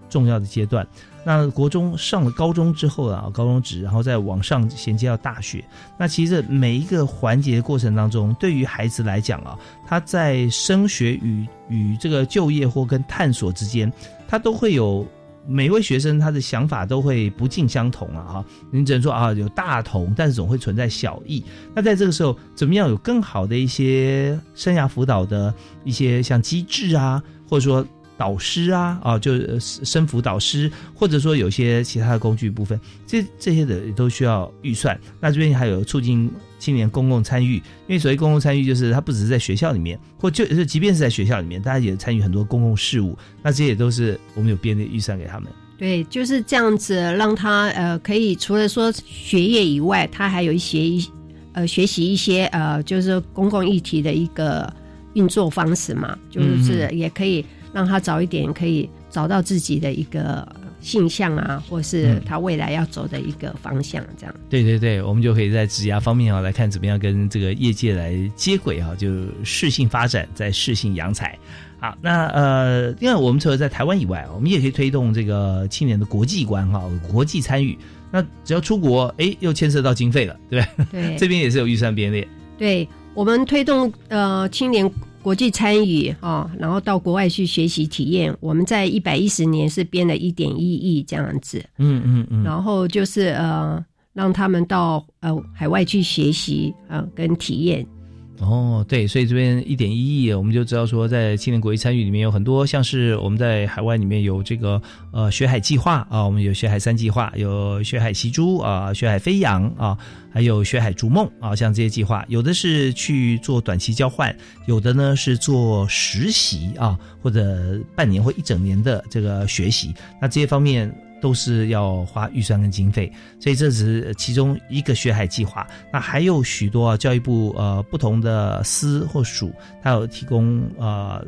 Speaker 1: 重要的阶段。那国中上了高中之后啊，高中职，然后再往上衔接到大学。那其实每一个环节的过程当中，对于孩子来讲啊，他在升学与与这个就业或跟探索之间，他都会有。每位学生他的想法都会不尽相同啊，哈，你只能说啊有大同，但是总会存在小异。那在这个时候，怎么样有更好的一些生涯辅导的一些像机制啊，或者说导师啊，啊，就生辅导师，或者说有些其他的工具部分，这这些的都需要预算。那这边还有促进。青年公共参与，因为所谓公共参与，就是他不只是在学校里面，或就是即便是在学校里面，大家也参与很多公共事务。那这些都是我们有编的预算给他们。
Speaker 2: 对，就是这样子，让他呃可以除了说学业以外，他还有一些一呃学习一些呃就是公共议题的一个运作方式嘛，就是也可以让他早一点可以找到自己的一个。性向啊，或是他未来要走的一个方向，这样。
Speaker 1: 对对对，我们就可以在职涯方面啊来看怎么样跟这个业界来接轨啊，就适性发展，在适性扬才。好，那呃，因为我们除了在台湾以外，我们也可以推动这个青年的国际观哈，国际参与。那只要出国，哎，又牵涉到经费了，对不
Speaker 2: 对？对，
Speaker 1: 这边也是有预算编列。
Speaker 2: 对我们推动呃青年。国际参与啊，然后到国外去学习体验。我们在一百一十年是编了一点一亿这样子，
Speaker 1: 嗯嗯嗯，
Speaker 2: 然后就是呃，让他们到呃海外去学习啊，跟体验。
Speaker 1: 哦，对，所以这边一点一亿，我们就知道说，在青年国际参与里面有很多，像是我们在海外里面有这个呃学海计划啊，我们有学海三计划，有学海习珠啊，学海飞扬啊，还有学海逐梦啊，像这些计划，有的是去做短期交换，有的呢是做实习啊，或者半年或一整年的这个学习，那这些方面。都是要花预算跟经费，所以这只是其中一个学海计划。那还有许多，教育部呃不同的司或属，它有提供呃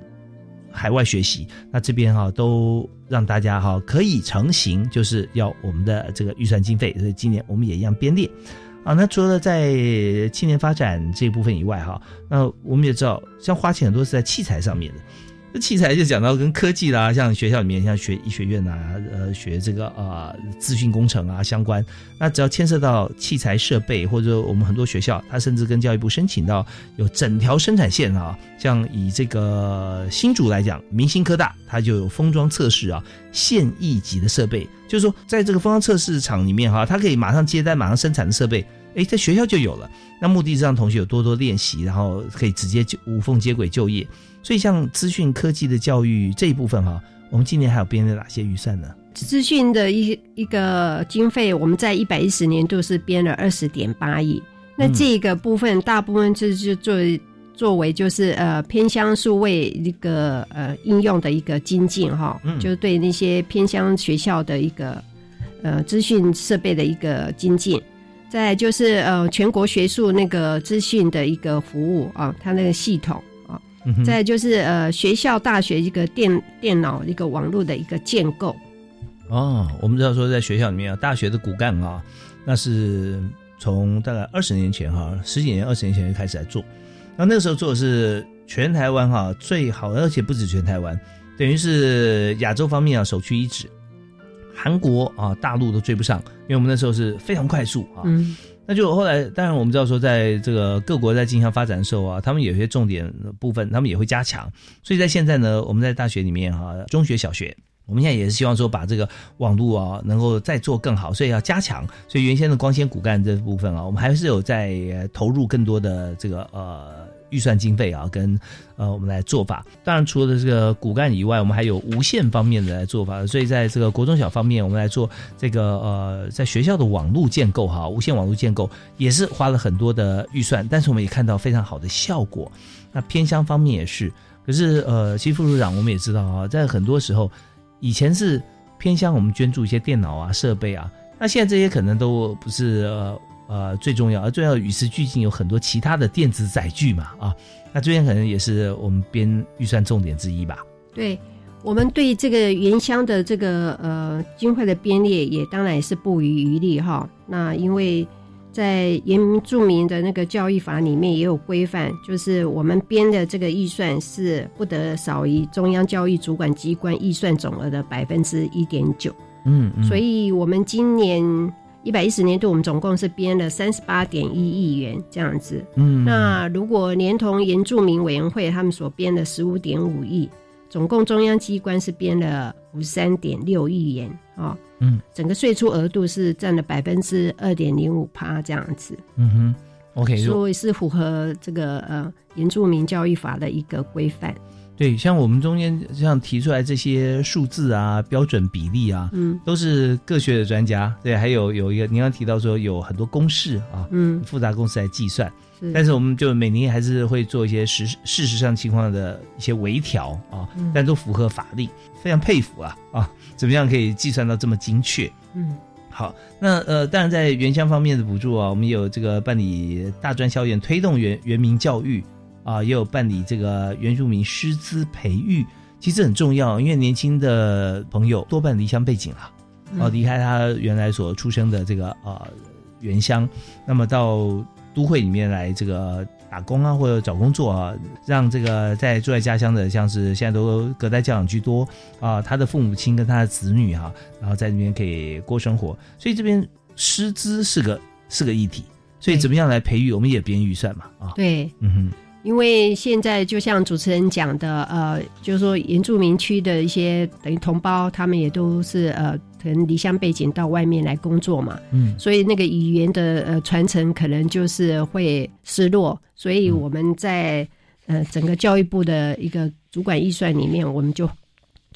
Speaker 1: 海外学习。那这边哈都让大家哈可以成型，就是要我们的这个预算经费。所以今年我们也一样编列啊。那除了在青年发展这一部分以外哈，那我们也知道，像花钱很多是在器材上面的。器材就讲到跟科技啦，像学校里面像学医学院啊，呃，学这个呃资讯工程啊相关，那只要牵涉到器材设备，或者我们很多学校，它甚至跟教育部申请到有整条生产线啊，像以这个新竹来讲，明星科大它就有封装测试啊，现役级的设备，就是说在这个封装测试厂里面哈，它可以马上接单、马上生产的设备，哎，在学校就有了。那目的是让同学有多多练习，然后可以直接就无缝接轨就业。所以，像资讯科技的教育这一部分哈，我们今年还有编了哪些预算呢？
Speaker 2: 资讯的一一个经费，我们在一百一十年度是编了二十点八亿。那这个部分大部分是就作为作为就是呃偏乡数位一个呃应用的一个精进哈，就是对那些偏乡学校的一个呃资讯设备的一个精进。再就是呃全国学术那个资讯的一个服务啊，它那个系统啊。再就是呃，学校大学一个电电脑一个网络的一个建构。
Speaker 1: 哦，我们知道说在学校里面啊，大学的骨干啊，那是从大概二十年前哈，十几年、二十年前就开始来做。那那个时候做的是全台湾哈最好，而且不止全台湾，等于是亚洲方面啊首屈一指，韩国啊大陆都追不上，因为我们那时候是非常快速啊。那就后来，当然我们知道说，在这个各国在进行发展的时候啊，他们有些重点部分，他们也会加强。所以在现在呢，我们在大学里面哈，中学、小学，我们现在也是希望说，把这个网络啊，能够再做更好，所以要加强。所以原先的光纤骨干这部分啊，我们还是有在投入更多的这个呃。预算经费啊，跟呃，我们来做法。当然，除了这个骨干以外，我们还有无线方面的来做法。所以，在这个国中小方面，我们来做这个呃，在学校的网络建构哈，无线网络建构也是花了很多的预算，但是我们也看到非常好的效果。那偏乡方面也是，可是呃，其实副处长我们也知道啊，在很多时候，以前是偏乡我们捐助一些电脑啊设备啊，那现在这些可能都不是呃。呃，最重要，而重要与时俱进，有很多其他的电子载具嘛，啊，那这边可能也是我们编预算重点之一吧。
Speaker 2: 对我们对这个原乡的这个呃经费的编列，也当然也是不遗余力哈。那因为在原住民的那个教育法里面也有规范，就是我们编的这个预算是不得少于中央教育主管机关预算总额的百分之一点九。
Speaker 1: 嗯，嗯
Speaker 2: 所以我们今年一百一十年度，我们总共是编了三十八点一亿元这样子。
Speaker 1: 嗯，
Speaker 2: 那如果连同原住民委员会他们所编的十五点五亿，总共中央机关是编了五十三点六亿元啊、哦。
Speaker 1: 嗯。
Speaker 2: 整个税出额度是占了百分之二点零五趴这样子，
Speaker 1: 嗯哼，OK，
Speaker 2: 所以是符合这个呃原住民教育法的一个规范。
Speaker 1: 对，像我们中间像提出来这些数字啊、标准比例啊，
Speaker 2: 嗯
Speaker 1: 都是各学的专家。对，还有有一个您刚提到说有很多公式啊，
Speaker 2: 嗯
Speaker 1: 复杂公式来计算，
Speaker 2: 是
Speaker 1: 但是我们就每年还是会做一些实事实上情况的一些微调啊，
Speaker 2: 嗯
Speaker 1: 但都符合法令，非常佩服啊啊，怎么样可以计算到这么精确？
Speaker 2: 嗯
Speaker 1: 好，那呃，当然在原乡方面的补助啊，我们有这个办理大专校园推动原原民教育啊，也有办理这个原住民师资培育，其实很重要，因为年轻的朋友多半离乡背景啊，哦、
Speaker 2: 嗯
Speaker 1: 离开他原来所出生的这个呃原乡，那么到都会里面来这个打工啊，或者找工作啊，让这个在住在家乡的，像是现在都隔代教养居多啊，他的父母亲跟他的子女哈、然后在那边可以过生活，所以这边师资是个是个议题，所以怎么样来培育，我们也编预算嘛啊，
Speaker 2: 对，
Speaker 1: 嗯哼，
Speaker 2: 因为现在就像主持人讲的，呃，就是说原住民区的一些等于同胞，他们也都是呃，可能离乡背景到外面来工作嘛，
Speaker 1: 嗯。
Speaker 2: 所以那个语言的呃传承可能就是会失落，所以我们在呃整个教育部的一个主管预算里面，我们就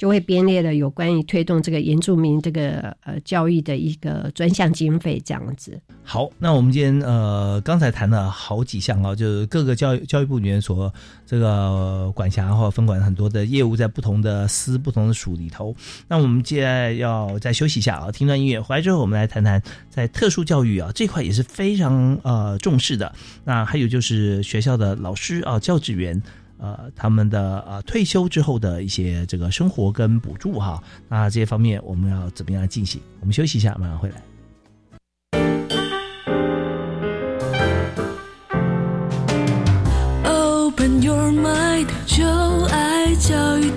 Speaker 2: 就会编列了有关于推动这个原住民这个呃教育的一个专项经费这样子。
Speaker 1: 好，那我们今天呃刚才谈了好几项啊，就是各个教育教育部里面所这个管辖或分管很多的业务，在不同的司、不同的署里头。那我们接下来要再休息一下啊，听段音乐，回来之后我们来谈谈在特殊教育啊这块也是非常呃重视的。那还有就是学校的老师啊、教职员。呃，他们的呃退休之后的一些这个生活跟补助哈，那这些方面我们要怎么样进行？我们休息一下，马上回来。
Speaker 3: Open your mind，就爱教育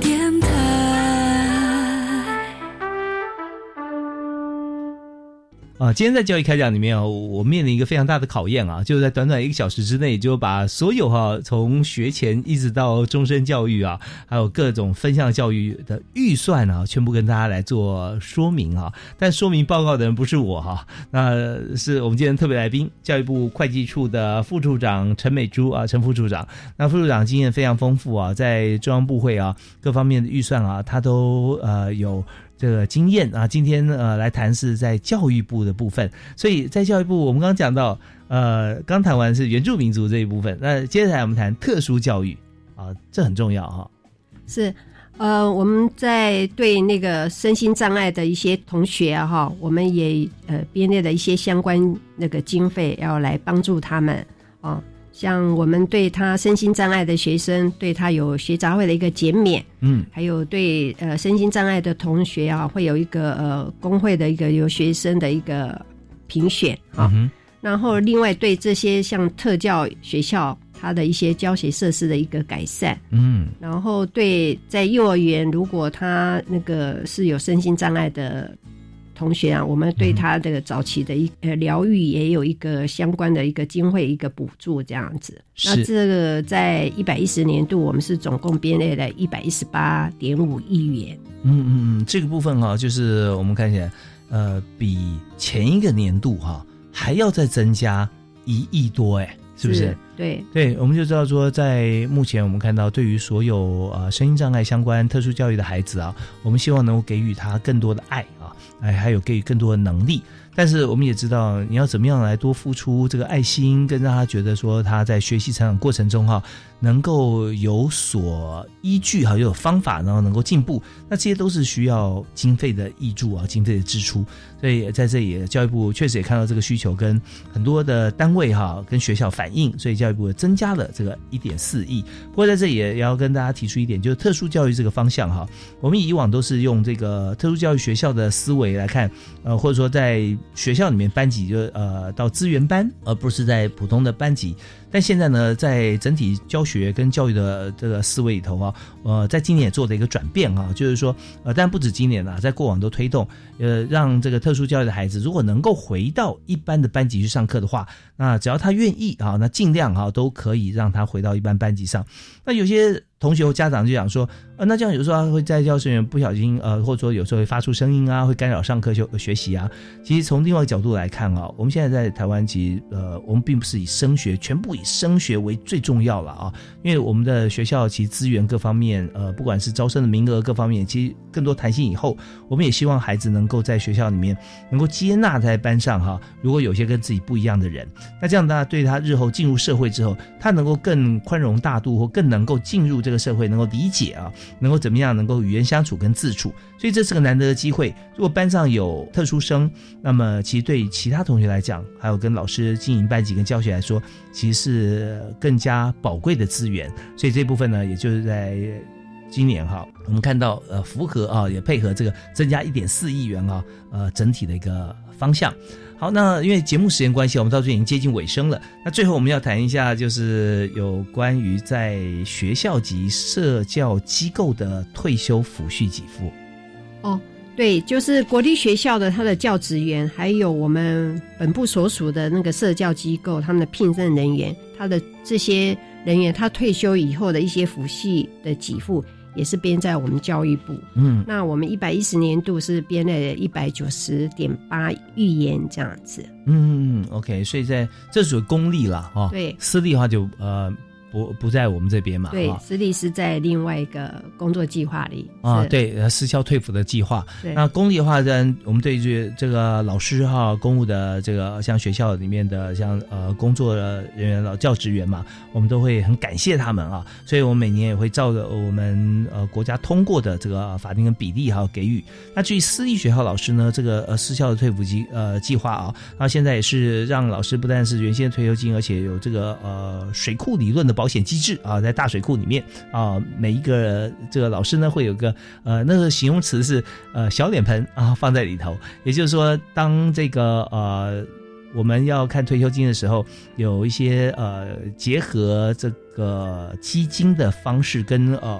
Speaker 1: 啊，今天在教育开讲里面啊，我面临一个非常大的考验啊，就是在短短一个小时之内，就把所有哈、从学前一直到终身教育啊，还有各种分项教育的预算啊，全部跟大家来做说明啊。但说明报告的人不是我哈、那是我们今天特别来宾，教育部会计处的副处长陈美珠啊，陈副处长。那副处长经验非常丰富啊，在中央部会啊各方面的预算啊，他都呃有。这个经验啊，今天呃来谈是在教育部的部分，所以在教育部我们刚刚讲到，呃，刚谈完是原住民族这一部分，那接下来我们谈特殊教育啊，这很重要哈、
Speaker 2: 是，呃，我们在对那个身心障碍的一些同学啊，哈，我们也呃编列了一些相关那个经费，要来帮助他们哦。像我们对他身心障碍的学生，对他有学杂会的一个减免，
Speaker 1: 嗯
Speaker 2: 还有对呃身心障碍的同学啊，会有一个呃工会的一个有学生的一个评选啊。
Speaker 1: 嗯
Speaker 2: 然后另外对这些像特教学校，它的一些教学设施的一个改善。
Speaker 1: 嗯
Speaker 2: 然后对在幼儿园，如果他那个是有身心障碍的同学啊，我们对他的早期的一呃疗愈也有一个相关的一个经费一个补助这样子。
Speaker 1: 是
Speaker 2: 那这个在一百一十年度，我们是总共编列了一百一十八点五亿元。
Speaker 1: 嗯嗯嗯，这个部分哈、就是我们看起来，呃，比前一个年度哈、还要再增加一亿多，哎，是不是？
Speaker 2: 对，
Speaker 1: 对，我们就知道说，在目前我们看到，对于所有呃声音障碍相关特殊教育的孩子啊，我们希望能够给予他更多的爱啊，哎，还有给予更多的能力。但是我们也知道，你要怎么样来多付出这个爱心，跟让他觉得说他在学习成长过程中哈，能够有所依据哈，又有方法，然后能够进步，那这些都是需要经费的挹注啊，经费的支出。所以在这里，教育部确实也看到这个需求，跟很多的单位哈，跟学校反映，所以教育部增加了这个一点四亿。不过在这里也要跟大家提出一点，就是特殊教育这个方向哈，我们以往都是用这个特殊教育学校的思维来看，呃，或者说在学校里面班级就呃到资源班，而不是在普通的班级。但现在呢，在整体教学学跟教育的这个思维里头啊，呃，在今年也做了一个转变啊，就是说，呃，但不止今年啊，在过往都推动，呃，让这个特殊教育的孩子如果能够回到一般的班级去上课的话，那只要他愿意啊，那尽量啊都可以让他回到一般班级上。那有些。同学或家长就讲说，呃，那这样有时候会在教室里面不小心，呃，或者说有时候会发出声音啊，会干扰上课学学习啊。其实从另外一个角度来看啊，我们现在在台湾，其实呃，我们并不是以升学全部以升学为最重要了啊，因为我们的学校其实资源各方面，呃，不管是招生的名额各方面，其实更多弹性以后，我们也希望孩子能够在学校里面能够接纳在班上哈。如果有些跟自己不一样的人，那这样大家对他日后进入社会之后，他能够更宽容大度，或更能够进入这个。社会能够理解啊，能够怎么样能够语言相处跟自处，所以这是个难得的机会。如果班上有特殊生，那么其实对其他同学来讲，还有跟老师经营班级跟教学来说，其实是更加宝贵的资源。所以这部分呢，也就是在今年哈，我们看到呃符合啊，也配合这个增加一点四亿元啊，呃整体的一个方向。好，那因为节目时间关系，我们到这已经接近尾声了。那最后我们要谈一下，就是有关于在学校及社教机构的退休抚恤给付。
Speaker 2: 哦，对，就是国立学校的他的教职员，还有我们本部所属的那个社教机构，他们的聘任人员，他的这些人员，他退休以后的一些抚恤的给付。也是编在我们教育部，
Speaker 1: 嗯，
Speaker 2: 那我们一百一十年度是编了一百九十点八预言这样子，
Speaker 1: 嗯，OK，所以在这属于公立了哦，
Speaker 2: 对，
Speaker 1: 私立的话就呃。不不在我们这边嘛？
Speaker 2: 对，私立是在另外一个工作计划里
Speaker 1: 啊。对，私校退服的计划。那公立的话，然，我们对于这个老师哈，公务的这个像学校里面的像呃工作人员、老教职员嘛，我们都会很感谢他们啊。所以我们每年也会照着我们呃国家通过的这个法定的比例哈给予。那至于私立学校老师呢，这个呃私校的退服计呃计划啊，那现在也是让老师不但是原先退休金，而且有这个呃水库理论的保。保险机制啊，在大水库里面啊，每一个这个老师呢，会有个呃，那个形容词是呃小脸盆啊，放在里头。也就是说，当这个呃我们要看退休金的时候，有一些呃结合这个基金的方式跟呃。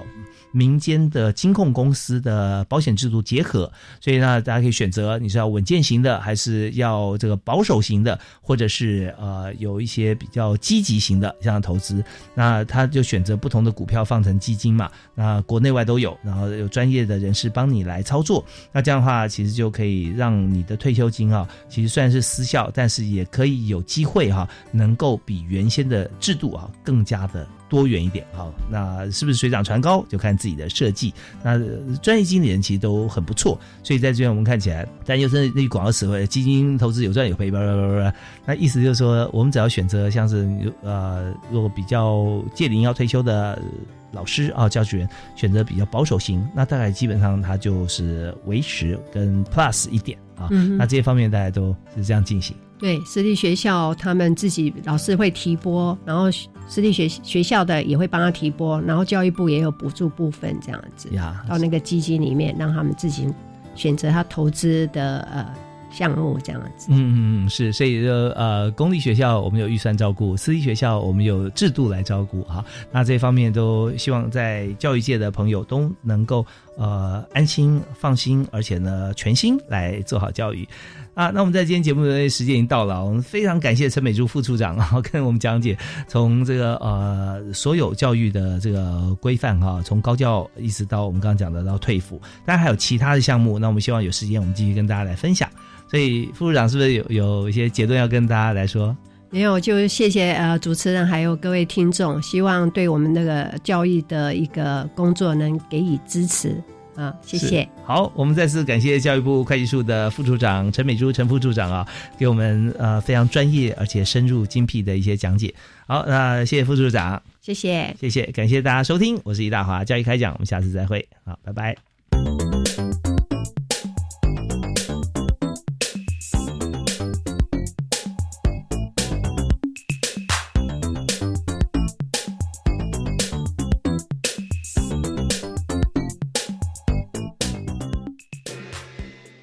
Speaker 1: 民间的金控公司的保险制度结合，所以呢，大家可以选择你是要稳健型的，还是要这个保守型的，或者是呃有一些比较积极型的这样投资。那他就选择不同的股票放成基金嘛，那国内外都有，然后有专业的人士帮你来操作。那这样的话，其实就可以让你的退休金啊，其实虽然是私效，但是也可以有机会哈，能够比原先的制度啊更加的。多元一点哈，那是不是水涨船高就看自己的设计。那专业经理人其实都很不错，所以在这边我们看起来，但又是那广告词汇：基金投资有赚有赔，叭叭叭叭。那意思就是说，我们只要选择像是呃，如果比较届龄要退休的老师啊，教职员选择比较保守型，那大概基本上他就是维持跟 plus 一点啊。那这些方面大家都是这样进行。
Speaker 2: 对，私立学校他们自己老师会提拨，然后私立学学校的也会帮他提拨，然后教育部也有补助部分这样子，到那个基金里面让他们自己选择他投资的呃项目这样子。
Speaker 1: 嗯嗯嗯，是，所以说呃，公立学校我们有预算照顾，私立学校我们有制度来照顾哈。那这方面都希望在教育界的朋友都能够呃安心放心，而且呢全心来做好教育。啊，那我们在今天节目的时间已经到了，我们非常感谢陈美珠副处长啊，[laughs] 跟我们讲解从这个呃所有教育的这个规范哈，从高教一直到我们刚刚讲的到退辅，当然还有其他的项目，那我们希望有时间我们继续跟大家来分享。所以副处长是不是有有一些结论要跟大家来说？
Speaker 2: 没有，就谢谢呃主持人还有各位听众，希望对我们那个教育的一个工作能给予支持。啊，谢谢。
Speaker 1: 好，我们再次感谢教育部会计处的副处长陈美珠陈副处长啊，给我们呃非常专业而且深入精辟的一些讲解。好，那谢谢副处长，
Speaker 2: 谢谢。
Speaker 1: 谢谢，感谢大家收听，我是易大华，教育开讲，我们下次再会，好，拜拜。